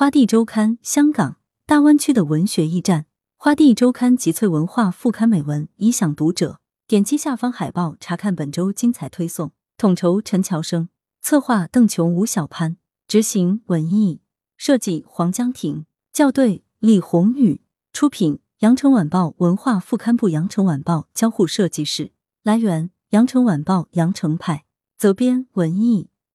花地周刊》香港大湾区的文学驿站，《花地周刊》集萃文化副刊美文，以享读者。点击下方海报查看本周精彩推送。统筹陈乔生，策划邓琼、吴小潘，执行文艺设计黄江婷，校对李宏宇，出品羊城晚报文化副刊部羊城晚报交互设计室。来源：羊城晚报羊城派，责编：文艺。